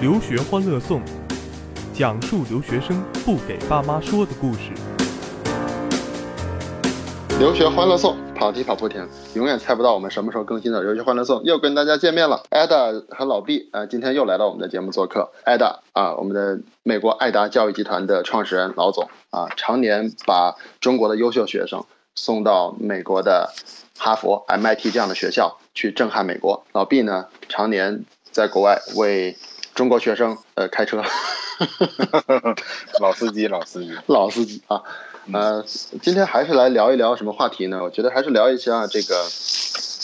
留学欢乐颂，讲述留学生不给爸妈说的故事。留学欢乐颂，跑题跑不停，永远猜不到我们什么时候更新的留学欢乐颂又跟大家见面了。艾达和老毕啊、今天又来到我们的节目做客。艾达啊，我们的美国爱达教育集团的创始人老总啊，常年把中国的优秀学生送到美国的哈佛、MIT 这样的学校去震撼美国。老毕呢，常年在国外为中国学生呃开车，老司机，老司机。老司机啊。呃，今天还是来聊一聊什么话题呢？我觉得还是聊一下这个，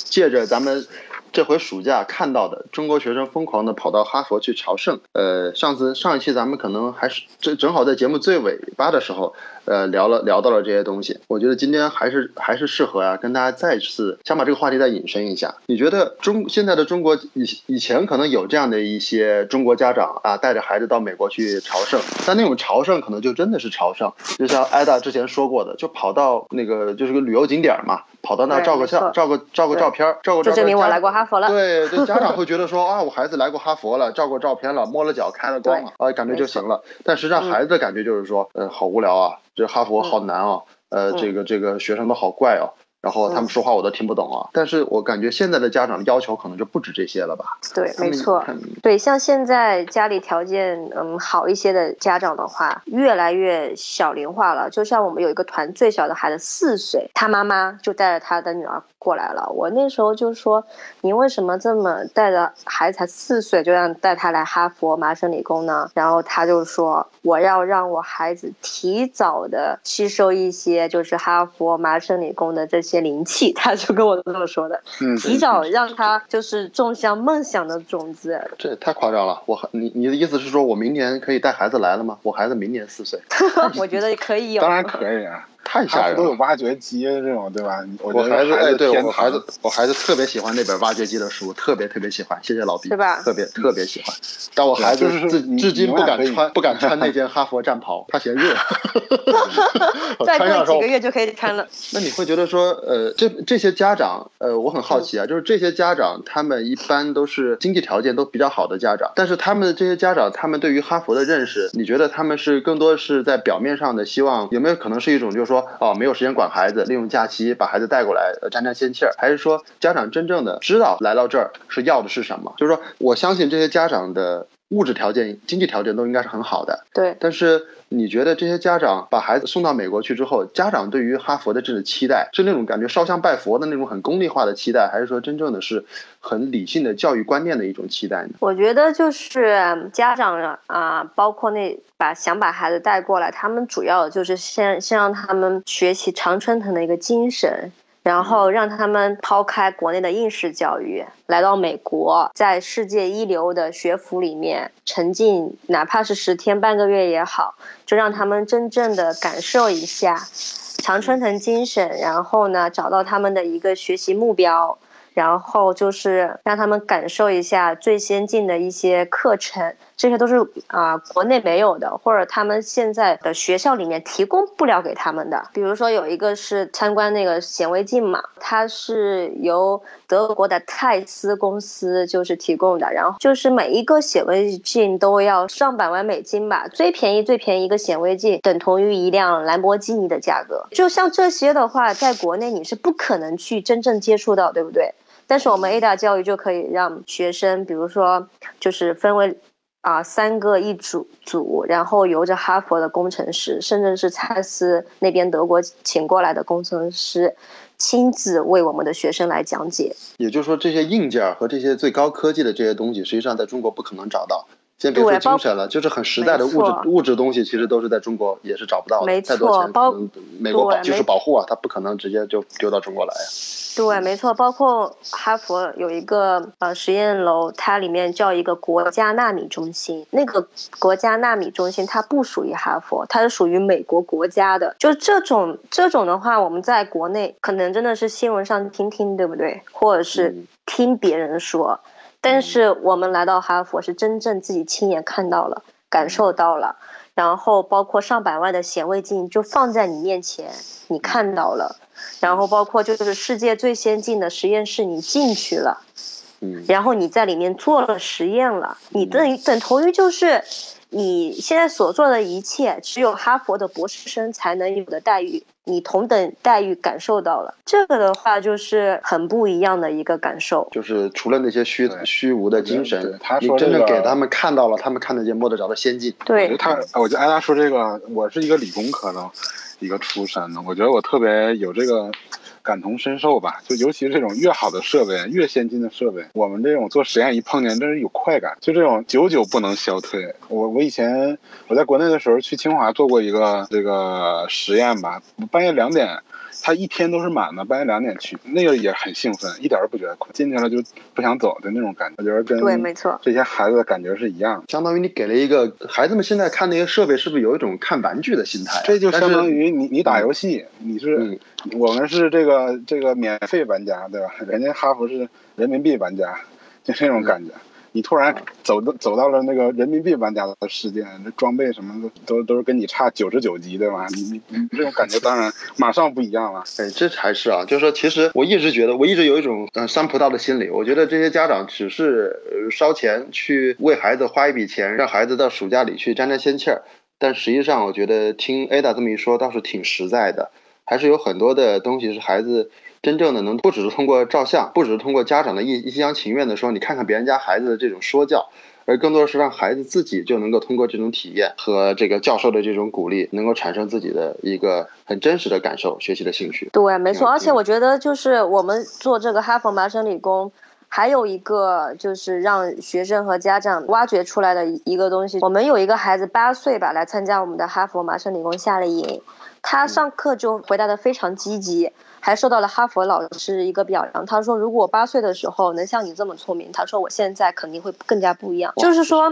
借着咱们这回暑假看到的中国学生疯狂的跑到哈佛去朝圣。呃，上次上一期咱们可能还是正正好在节目最尾巴的时候，呃，聊了聊到了这些东西。我觉得今天还是还是适合啊，跟大家再次想把这个话题再引申一下。你觉得中现在的中国以以前可能有这样的一些中国家长啊，带着孩子到美国去朝圣，但那种朝圣可能就真的是朝圣，就像艾达之前说过的，就跑到那个就是个旅游景点嘛，跑到那照个相，照个照个照片，照个照片儿家证明我来过哈佛了。对对，家长会 觉得说啊，我孩子来过哈佛了，照过照片了，摸了脚，开了光了，啊，感觉就行了。但实际上嗯孩子的感觉就是说，呃，好无聊啊，这哈佛好难啊，呃，嗯这个这个学生都好怪哦。然后他们嗯说话我都听不懂啊，但是我感觉现在的家长的要求可能就不止这些了吧？对，没错。对，像现在家里条件嗯好一些的家长的话，越来越小龄化了。就像我们有一个团最小的孩子四岁，他妈妈就带着他的女儿过来了。我那时候就说，你为什么这么带着孩子才四岁就让带他来哈佛、麻省理工呢？然后他就说，我要让我孩子提早的吸收一些就是哈佛、麻省理工的这些灵气，他就跟我这么说的，嗯，提早让他就是种下梦想的种子。这也太夸张了！我你你的意思是说我明年可以带孩子来了吗？我孩子明年四岁，我觉得可以有。当然可以啊，太吓人了。都有挖掘机这种，对吧？我觉得我孩子哎，对我孩子，我孩子特别喜欢那本挖掘机的书，特别特别喜欢，谢谢老毕，是吧特别特别喜欢。但我孩子至至今不敢穿，不敢穿那件哈佛战袍，他嫌热。我 再过几个，月就可以穿了。那你会觉得说，呃，这这些家长，呃，我很好奇啊，就是这些家长，他们一般都是经济条件都比较好的家长，但是他们这些家长，他们对于哈佛的认识，你觉得他们是更多是在表面上的希望，有没有可能是一种就是说，哦，没有时间管孩子，利用假期把孩子带过来，呃沾沾仙气儿，还是说家长真正的知道来到这儿是要的是什么？就是说，我相信这些家长的物质条件、经济条件都应该是很好的，对，但是你觉得这些家长把孩子送到美国去之后，家长对于哈佛的这种期待，是那种感觉烧香拜佛的那种很功利化的期待，还是说真正的是很理性的教育观念的一种期待呢？我觉得就是嗯家长啊、包括那把想把孩子带过来，他们主要就是先先让他们学习常春藤的一个精神。然后让他们抛开国内的应试教育，来到美国，在世界一流的学府里面沉浸，哪怕是十天半个月也好，就让他们真正的感受一下常春藤精神，然后呢，找到他们的一个学习目标，然后就是让他们感受一下最先进的一些课程，这些都是啊、国内没有的，或者他们现在的学校里面提供不了给他们的。比如说有一个是参观那个显微镜嘛，它是由德国的泰斯公司就是提供的，然后就是每一个显微镜都要上百万美金吧，最便宜最便宜一个显微镜等同于一辆兰博基尼的价格。就像这些的话，在国内你是不可能去真正接触到，对不对？但是我们 A 大教育就可以让学生，比如说就是分为啊、三个一组组，然后由着哈佛的工程师，甚至是蔡司那边德国请过来的工程师，亲自为我们的学生来讲解。也就是说，这些硬件和这些最高科技的这些东西，实际上在中国不可能找到。先别说精神了，就是很实在的物质物质东西，其实都是在中国也是找不到的。没再多钱，错包可能美国保就是保护啊，它不可能直接就丢到中国来啊。对，没错，包括哈佛有一个呃实验楼，它里面叫一个国家纳米中心。那个国家纳米中心它不属于哈佛，它是属于美国国家的。就这种这种的话，我们在国内可能真的是新闻上听听，对不对？或者是嗯听别人说。但是我们来到哈佛，是真正自己亲眼看到了、感受到了，然后包括上百万的显微镜就放在你面前，你看到了。然后包括就是世界最先进的实验室，你进去了，嗯。然后你在里面做了实验了，你等于等同于就是你现在所做的一切，只有哈佛的博士生才能有的待遇，你同等待遇感受到了。这个的话就是很不一样的一个感受。就是除了那些虚虚无的精对神他，你真的说这个给他们看到了他们看得见摸得着的先进。我觉对得他，我觉得艾拉说这个，我是一个理工科的一个出身的，我觉得我特别有这个感同身受吧。就尤其是这种越好的设备、越先进的设备，我们这种做实验一碰见，真是有快感，就这种久久不能消退。我我以前我在国内的时候去清华做过一个这个实验吧，半夜两点。他一天都是满的，半夜两点去，那个也很兴奋，一点儿都不觉得困，进去了就不想走的那种感觉，我觉得跟对，没错。这些孩子的感觉是一样的。相当于你给了一个孩子们现在看那些设备，是不是有一种看玩具的心态啊？这就相当于于你你打游戏，你是、嗯我们是这个这个免费玩家，对吧？人家哈佛是人民币玩家，就这种感觉。你突然走到走到了那个人民币玩家的世界，那装备什么的都都是跟你差九十九级，对吧？你你你这种感觉当然 马上不一样了。哎，这才是啊，就是说，其实我一直觉得，我一直有一种嗯酸葡萄的心理。我觉得这些家长只是呃烧钱去为孩子花一笔钱，让孩子到暑假里去沾沾仙气儿。但实际上，我觉得听 Ada 这么一说，倒是挺实在的，还是有很多的东西是孩子真正的能，不只是通过照相，不只是通过家长的一一厢情愿的说，你看看别人家孩子的这种说教。而更多的是让孩子自己就能够通过这种体验和这个教授的这种鼓励，能够产生自己的一个很真实的感受、学习的兴趣。对，没错，嗯而且我觉得就是我们做这个哈佛麻省理工，还有一个就是让学生和家长挖掘出来的一个东西。我们有一个孩子八岁吧，来参加我们的哈佛麻省理工夏令营，他上课就回答的非常积极。还受到了哈佛老师一个表扬，他说：“如果我八岁的时候能像你这么聪明，他说我现在肯定会更加不一样。”就是说，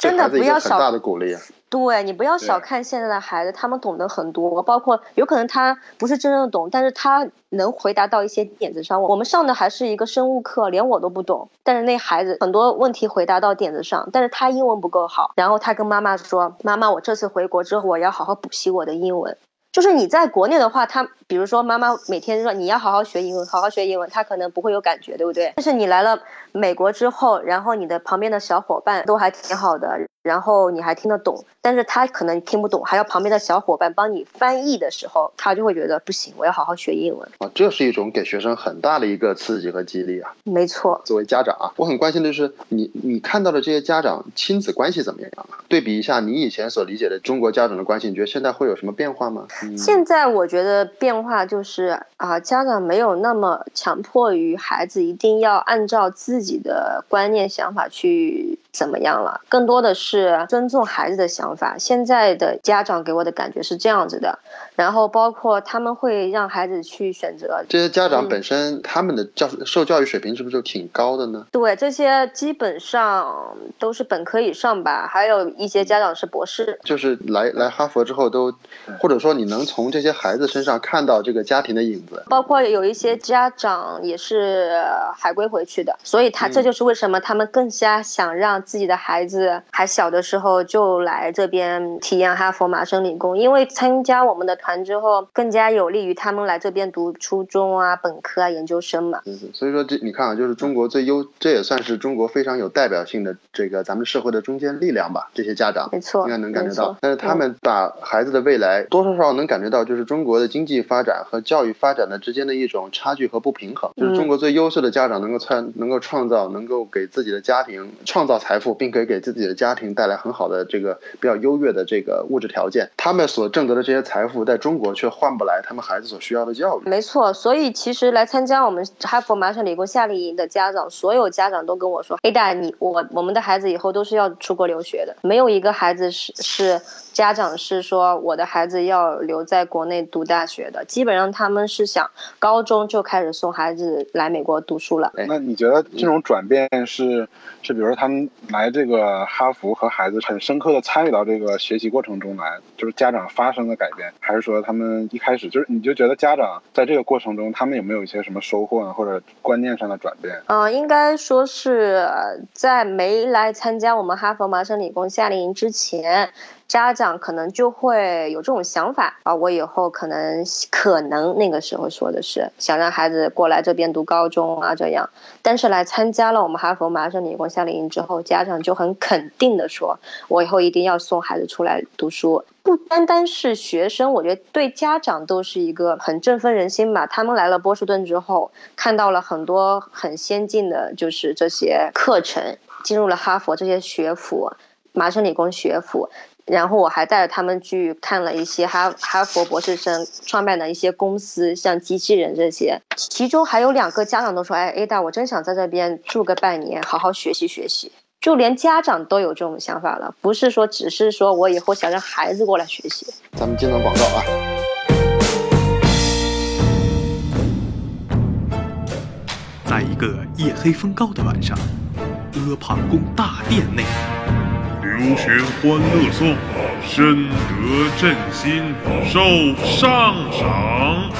真的不要小大的鼓励啊。对你不要小看现在的孩子，他们懂得很多，包括有可能他不是真正的懂，但是他能回答到一些点子上。我们上的还是一个生物课，连我都不懂，但是那孩子很多问题回答到点子上，但是他英文不够好，然后他跟妈妈说：“妈妈，我这次回国之后，我要好好补习我的英文。”就是你在国内的话，他比如说妈妈每天说你要好好学英文，好好学英文，他可能不会有感觉，对不对？但是你来了美国之后，然后你的旁边的小伙伴都还挺好的，然后你还听得懂，但是他可能听不懂，还要旁边的小伙伴帮你翻译的时候，他就会觉得不行，我要好好学英文。啊，这是一种给学生很大的一个刺激和激励啊。没错，作为家长啊，我很关心的是你你看到的这些家长亲子关系怎么样啊？对比一下你以前所理解的中国家长的关系，你觉得现在会有什么变化吗？嗯，现在我觉得变话就是啊，家长没有那么强迫于孩子一定要按照自己的观念想法去怎么样了，更多的是尊重孩子的想法。现在的家长给我的感觉是这样子的，然后包括他们会让孩子去选择。这些家长嗯本身他们的教受教育水平是不是就挺高的呢？对，这些基本上都是本科以上吧，还有一些家长是博士。就是来来哈佛之后都，或者说你能从这些孩子身上看到这个家庭的影子。包括有一些家长也是呃海归回去的，所以他这就是为什么他们更加想让自己的孩子还小的时候就来这边体验哈佛麻省理工，因为参加我们的团之后，更加有利于他们来这边读初中啊、本科啊、研究生嘛。嗯，所以说这你看啊，就是中国最优，这也算是中国非常有代表性的这个咱们社会的中坚力量吧。这些家长没错应该能感觉到，但是他们把孩子的未来多多少少能感觉到，就是中国的经济发展和教育发展的之间的一种差距和不平衡。就是中国最优秀的家长能够创能够创造，能够给自己的家庭创造财富，并可以给自己的家庭带来很好的这个比较优越的这个物质条件。他们所挣得的这些财富，在中国却换不来他们孩子所需要的教育。没错，所以其实来参加我们哈佛麻省理工夏令营的家长，所有家长都跟我说：“A 你我我们的孩子以后都是要出国留学的，没有一个孩子是是家长是说我的孩子要留在国内读大学的，基本上他们是想高中就开始送孩子来美国读书了。哎那你觉得这种转变是是，比如说他们来这个哈佛和孩子很深刻的参与到这个学习过程中来，就是家长发生的改变，还是说他们一开始就是你就觉得家长在这个过程中，他们有没有一些什么收获呢，或者观念上的转变？嗯、应该说是在没来参加我们哈佛麻省理工夏令营之前，家长可能就会有这种想法啊，我以后可能可能那个时候说的是想让孩子过来这边读高中啊这样，但是来参加了我们哈佛麻省理工夏令营之后，家长就很肯定的说，我以后一定要送孩子出来读书。不单单是学生，我觉得对家长都是一个很振奋人心吧。他们来了波士顿之后，看到了很多很先进的，就是这些课程，进入了哈佛这些学府、麻省理工学府。然后我还带着他们去看了一些哈哈佛博士生创办的一些公司，像机器人这些。其中还有两个家长都说：“哎，Ada，我真想在这边住个半年，好好学习学习。”就连家长都有这种想法了，不是说只是说我以后想让孩子过来学习。咱们接段广告啊。在一个夜黑风高的晚上，阿房宫大殿内。留学欢乐颂，深得朕心，受上赏。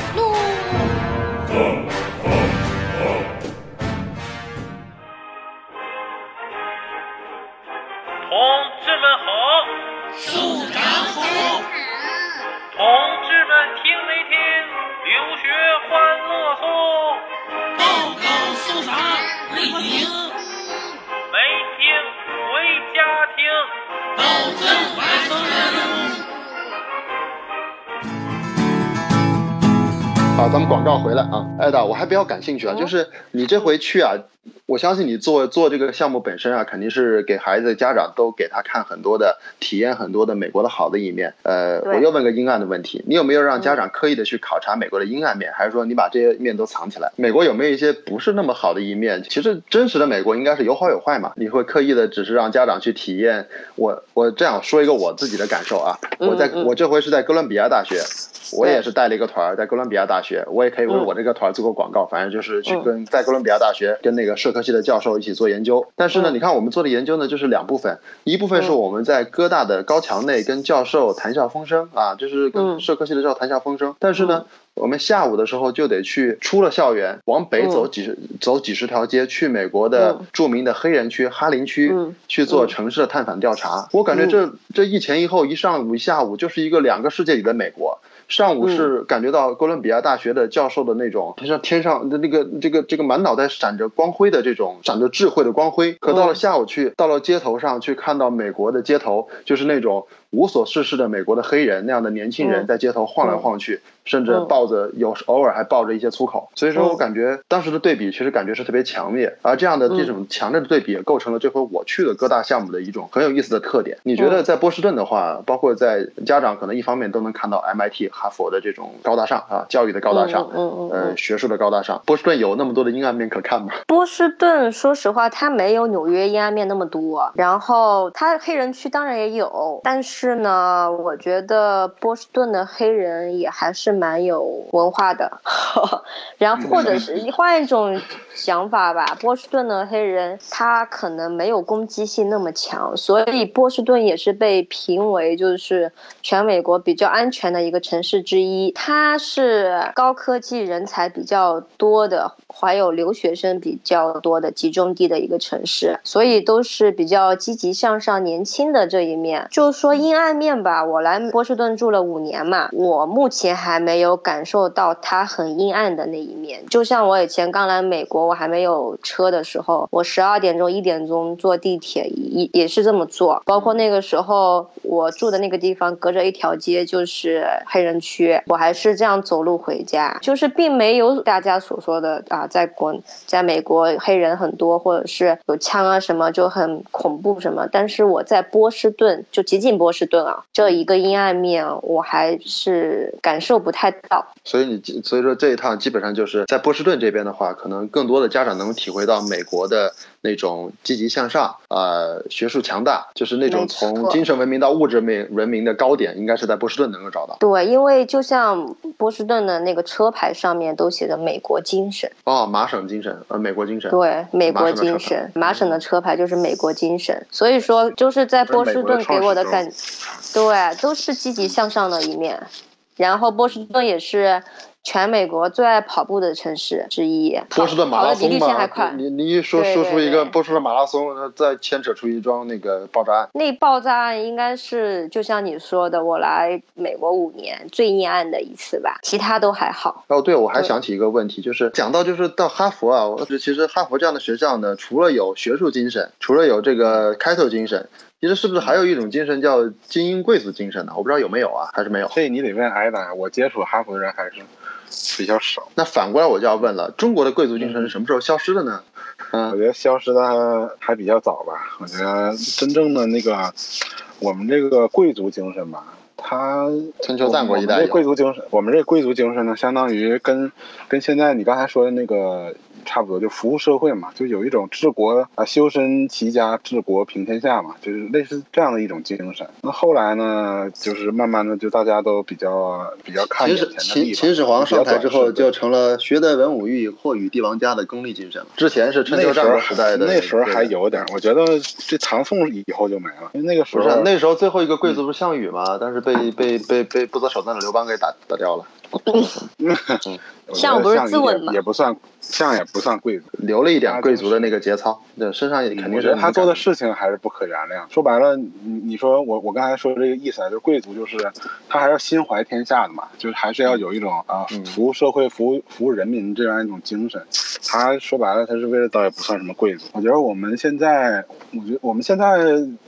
较感兴趣啊，就是你这回去啊，我相信你做做这个项目本身啊，肯定是给孩子家长都给他看很多的体验，很多的美国的好的一面。呃，我又问个阴暗的问题，你有没有让家长刻意的去考察美国的阴暗面，还是说你把这些面都藏起来？美国有没有一些不是那么好的一面？其实真实的美国应该是有好有坏嘛，你会刻意的只是让家长去体验。我我这样说一个我自己的感受啊，我在嗯嗯我这回是在哥伦比亚大学。我也是带了一个团儿，在哥伦比亚大学，我也可以为我这个团儿做个广告。反正就是去跟在哥伦比亚大学跟那个社科系的教授一起做研究。但是呢，嗯你看我们做的研究呢，就是两部分，一部分是嗯我们在哥大的高墙内跟教授谈笑风生啊，就是跟嗯社科系的教授谈笑风生。但是呢，我们下午的时候就得去出了校园，往北走嗯几十、走几十条街，去美国的嗯著名的黑人区哈林区、嗯去做嗯城市的探访调查。我感觉这、这一前一后，一上午一下午，就是一个两个世界里的美国。上午是感觉到哥伦比亚大学的教授的那种，就像天上的那个这个这个满脑袋闪着光辉的这种闪着智慧的光辉。可到了嗯下午去，到了街头上去看到美国的街头，就是那种无所事事的美国的黑人那样的年轻人嗯在街头晃来晃去，甚至嗯抱着有偶尔还抱着一些粗口。所以说我嗯感觉当时的对比其实感觉是特别强烈，而这样的这种强烈的对比也构成了这回我去的各大项目的一种很有意思的特点。你觉得嗯在波士顿的话，包括在家长可能一方面都能看到 MIT、哈佛的这种高大上啊，教育的高大上，嗯嗯嗯呃，嗯学术的高大上。波士顿有那么多的阴暗面可看吗？波士顿，说实话，它没有纽约阴暗面那么多。然后它黑人区当然也有，但是是呢，我觉得波士顿的黑人也还是蛮有文化的。然后或者是换一种想法吧，波士顿的黑人他可能没有攻击性那么强，所以波士顿也是被评为就是全美国比较安全的一个城市之一。它是高科技人才比较多的，怀有留学生比较多的集中地的一个城市，所以都是比较积极向上、年轻的这一面。就是说因阴暗面吧，我来波士顿住了五年嘛，我目前还没有感受到它很阴暗的那一面。就像我以前刚来美国，我还没有车的时候，我十二点钟、一点钟坐地铁也也是这么坐。包括那个时候我住的那个地方，隔着一条街就是黑人区，我还是这样走路回家，就是并没有大家所说的啊，在国在美国黑人很多，或者是有枪啊什么就很恐怖什么。但是我在波士顿，就极近波士顿啊，这一个阴暗面我还是感受不太到。所以你所以说这一趟基本上就是在波士顿这边的话，可能更多的家长能体会到美国的那种积极向上，呃，学术强大，就是那种从精神文明到物质文文明的高点，应该是在波士顿能够找到。对，因为就像波士顿的那个车牌上面都写着“美国精神”，哦，麻省精神，呃，美国精神。对，美国精神，麻省的车牌就是美国精神，所以说就是在波士顿给我的感，对，都是积极向上的一面。然后波士顿也是全美国最爱跑步的城市之一，波士顿马拉松嘛，你你一说说出一个波士顿马拉松，那再牵扯出一桩那个爆炸案。那爆炸案应该是就像你说的，我来美国五年最阴暗的一次吧，其他都还好。哦，对，我还想起一个问题，就是讲到就是到哈佛啊，我其实哈佛这样的学校呢，除了有学术精神，除了有这个开拓精神，其实是不是还有一种精神叫精英贵族精神呢？我不知道有没有啊，还是没有。这你得问挨打，我接触哈佛的人还是比较少。那反过来我就要问了，中国的贵族精神是什么时候消失的呢？嗯我嗯，觉得消失的还比较早吧。我觉得真正的那个我们这个贵族精神吧，它春秋战国一代这有贵族精神，我们这贵族精神呢，相当于跟跟现在你刚才说的那个差不多，就服务社会嘛，就有一种治国啊修身齐家治国平天下嘛，就是类似这样的一种精神。那后来呢，就是慢慢的就大家都比较比较看秦始眼前的秦秦始皇上台之后，就成了学得文武艺，或与帝王家的功利精神了。之前是春秋战国时代的，那时候还对有点，我觉得这唐宋以后就没了，因为那个时候不是那时候最后一个贵族不是项羽吗？但是被被被被不择手段的刘邦给打打掉了，我觉得项羽不是项羽自刎吗也也不算项也不算贵族。留了一点贵族的那个节操，对，身上也肯定是他做的事情还是不可原谅。说白了，你你说我我刚才说的这个意思啊，就是贵族就是他还是心怀天下的嘛，就是还是要有一种啊嗯服务社会、服务服务人民这样一种精神。他说白了，他是为了倒也不算什么贵族。我觉得我们现在，我觉得我们现在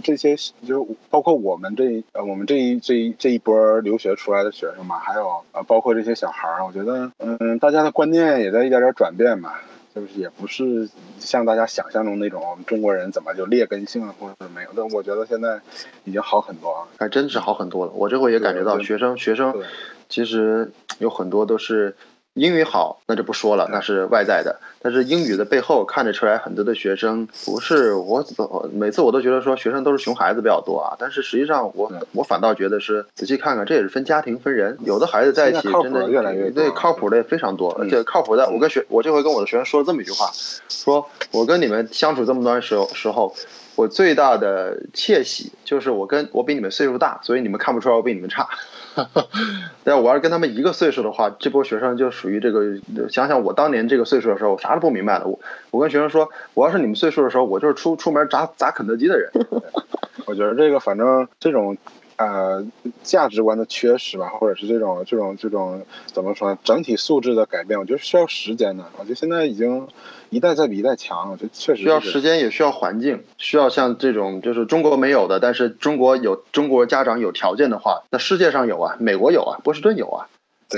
这些就是包括我们这一呃我们这一这一这一波留学出来的学生嘛，还有呃包括这些小孩儿，我觉得嗯大家的观念也在一点点转变吧。就是也不是像大家想象中那种中国人怎么就劣根性或者是没有，但我觉得现在已经好很多了。还真是好很多了。我这回也感觉到学生学生其实有很多都是英语好，那就不说了，那是外在的。但是英语的背后看得出来，很多的学生不是我我每次我都觉得说学生都是熊孩子比较多啊，但是实际上我对我反倒觉得是仔细看看，这也是分家庭分人，有的孩子在一起真的的越来越多对靠谱的也非常多，嗯而且靠谱的，我跟学我这回跟我的学生说了这么一句话，说我跟你们相处这么多时候时候。我最大的窃喜就是我跟我比你们岁数大，所以你们看不出来我比你们差。但我要是跟他们一个岁数的话，这波学生就属于这个。想想我当年这个岁数的时候，我啥都不明白了。我我跟学生说，我要是你们岁数的时候，我就是出出门砸砸肯德基的人。我觉得这个反正这种呃价值观的缺失吧，或者是这种这种这种怎么说呢，整体素质的改变，我觉得需要时间的。我觉得现在已经一代在比一代强，我觉得确实需要时间，也需要环境，需要像这种就是中国没有的，但是中国有中国家长有条件的话，那世界上有啊，美国有啊，波士顿有啊。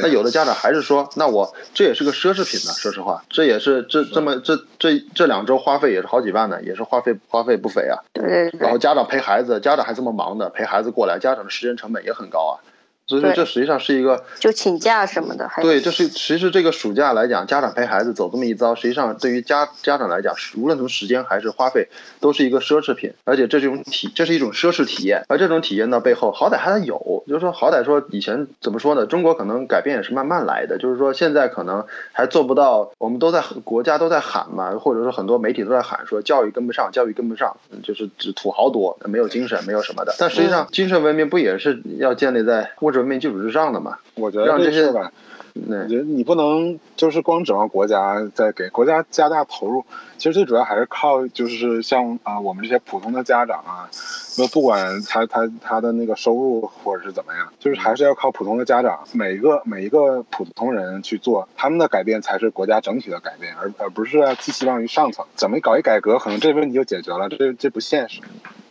对那有的家长还是说，那我这也是个奢侈品呢。说实话，这也是这这么这这这两周花费也是好几万呢，也是花费花费不菲啊。对对对然后家长陪孩子，家长还这么忙的陪孩子过来，家长的时间成本也很高啊。所以说这实际上是一个就请假什么的，还对，这是其实这个暑假来讲，家长陪孩子走这么一遭，实际上对于家家长来讲，无论从时间还是花费，都是一个奢侈品，而且这是一种体，这是一种奢侈体验。而这种体验呢，背后好歹还有，就是说好歹说以前怎么说呢？中国可能改变也是慢慢来的，就是说现在可能还做不到，我们都在国家都在喊嘛，或者说很多媒体都在喊说教育跟不上，教育跟不上，嗯就是只土豪多，没有精神，没有什么的。但实际上，精神文明不也是要建立在物质文明基础之上的嘛？我觉得让这些吧，我。觉得你不能就是光指望国家在给国家加大投入，其实最主要还是靠就是像啊、我们这些普通的家长啊，那不管他他他的那个收入或者是怎么样，就是还是要靠普通的家长，每一个每一个普通人去做，他们的改变才是国家整体的改变，而而不是寄希望于上层。怎么搞一改革，可能这问题就解决了，这这不现实，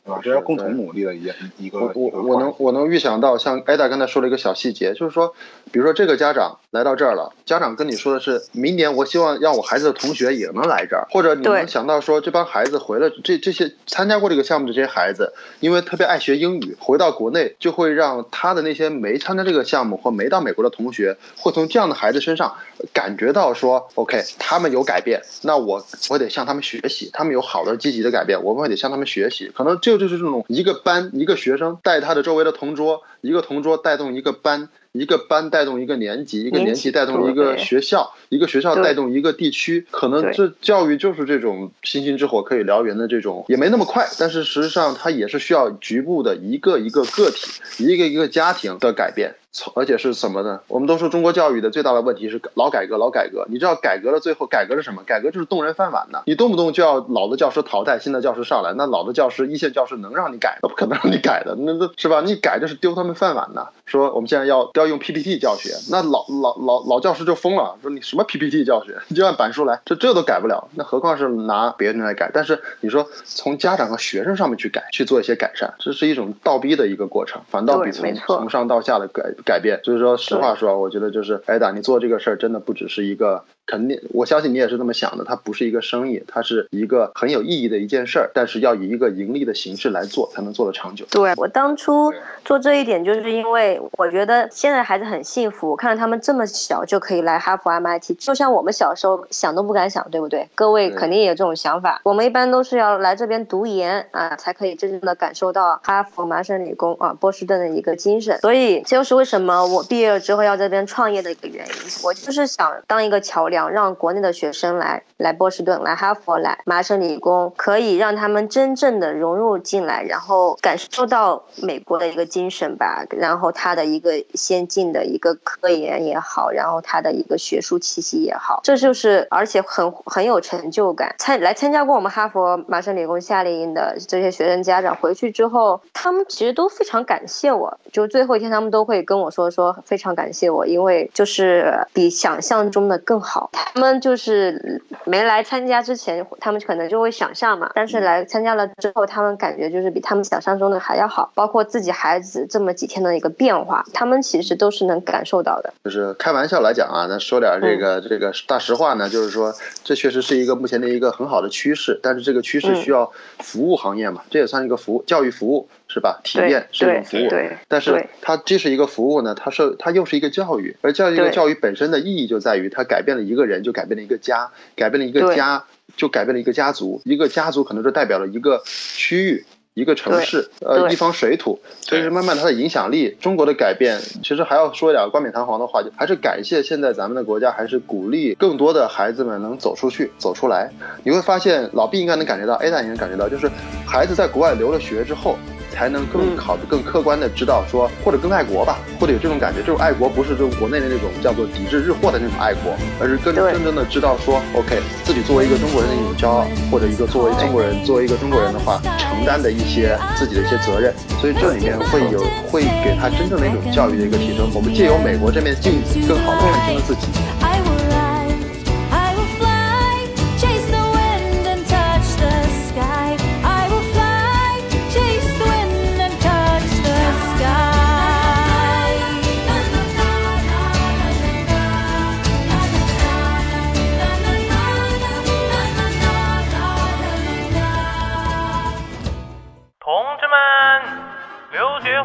对吧？这要共同努力的一一一个我我我能我能预想到，像艾达刚才说了一个小细节，就是说，比如说这个家长来到这儿了，家长跟你说的是，明年我希望让我孩子的同学也能来这儿，或者你能想到说，这帮孩子回了，这这些参加过这个项目的这些孩子，因为特别爱学英语，回到国内就会让他的那些没参加这个项目或没到美国的同学，会从这样的孩子身上感觉到说，OK，他们有改变，那我我得向他们学习，他们有好的积极的改变，我们得向他们学习。可能这就是这种一个班一个学生带他的周围的同桌，一个同桌带动一个班。一个班带动一个年级，一个年级带动一个学校，一个学校带动一个地区。可能这教育就是这种星星之火可以燎原的这种，也没那么快，但是实际上它也是需要局部的一个一个个体、一个一个家庭的改变。从而且是什么呢？我们都说中国教育的最大的问题是老改革，老改革。你知道改革的最后改革是什么？改革就是动人饭碗呐！你动不动就要老的教师淘汰，新的教师上来，那老的教师一线教师能让你改？那不可能让你改的，那那是吧？你改就是丢他们饭碗呐！说我们现在要要用 PPT 教学，那老老老老教师就疯了，说你什么 PPT 教学，你就按板书来，这这都改不了，那何况是拿别人来改？但是你说从家长和学生上面去改，去做一些改善，这是一种倒逼的一个过程，反倒比从从上到下的改改变。所以说，实话说，我觉得就是艾达，你做这个事儿真的不只是一个。肯定，我相信你也是这么想的。它不是一个生意，它是一个很有意义的一件事儿，但是要以一个盈利的形式来做，才能做得长久。对我当初做这一点，就是因为我觉得现在孩子很幸福，我看到他们这么小就可以来哈佛 MIT，就像我们小时候想都不敢想，对不对？各位肯定也有这种想法。我们一般都是要来这边读研啊，才可以真正的感受到哈佛、麻省理工啊、波士顿的一个精神。所以这就是为什么我毕业了之后要在这边创业的一个原因。我就是想当一个桥梁，想让国内的学生来来波士顿、来哈佛、来麻省理工，可以让他们真正的融入进来，然后感受到美国的一个精神吧，然后他的一个先进的一个科研也好，然后他的一个学术气息也好，这就是而且很很有成就感。参来参加过我们哈佛、麻省理工夏令营的这些学生家长回去之后，他们其实都非常感谢我，就最后一天他们都会跟我说说非常感谢我，因为就是比想象中的更好。他们就是没来参加之前，他们可能就会想象嘛，但是来参加了之后，他们感觉就是比他们想象中的还要好，包括自己孩子这么几天的一个变化，他们其实都是能感受到的。就是开玩笑来讲啊，那说点这个、这个大实话呢，就是说这确实是一个目前的一个很好的趋势，但是这个趋势需要服务行业嘛，这也算一个服务教育服务是吧？体验是一种服务，对，但是它既是一个服务呢，它是它又是一个教育，而教育一个教育本身的意义就在于它改变了一个人，就改变了一个家，改变了一个家就改变了一个家族，一个家族可能就代表了一个区域。一个城市，呃，一方水土，所以是慢慢它的影响力，中国的改变，其实还要说一点冠冕堂皇的话，就还是感谢现在咱们的国家，还是鼓励更多的孩子们能走出去，走出来。你会发现，老毕应该能感觉到，A 大也能感觉到，就是孩子在国外留了学之后，才能更嗯考得更客观的知道说，或者更爱国吧，或者有这种感觉。这种爱国不是就国内的那种叫做抵制日货的那种爱国，而是更真正的知道说，OK，自己作为一个中国人的一种骄傲，或者一个作为中国人，作为一个中国人的话，承担的一些自己的一些责任。所以这里面会有会给他真正的一种教育的一个提升。我们借由美国这面镜子，更好的看清了自己。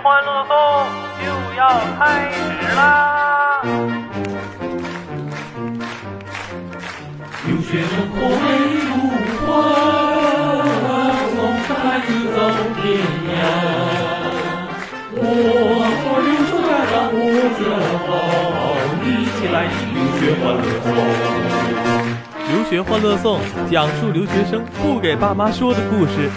欢乐颂就要开始啦！留学生活美如画，送孩子走天涯。我和留守家长我自豪，一起来听留学欢乐颂。留学欢乐颂讲述留学生不给爸妈说的故事。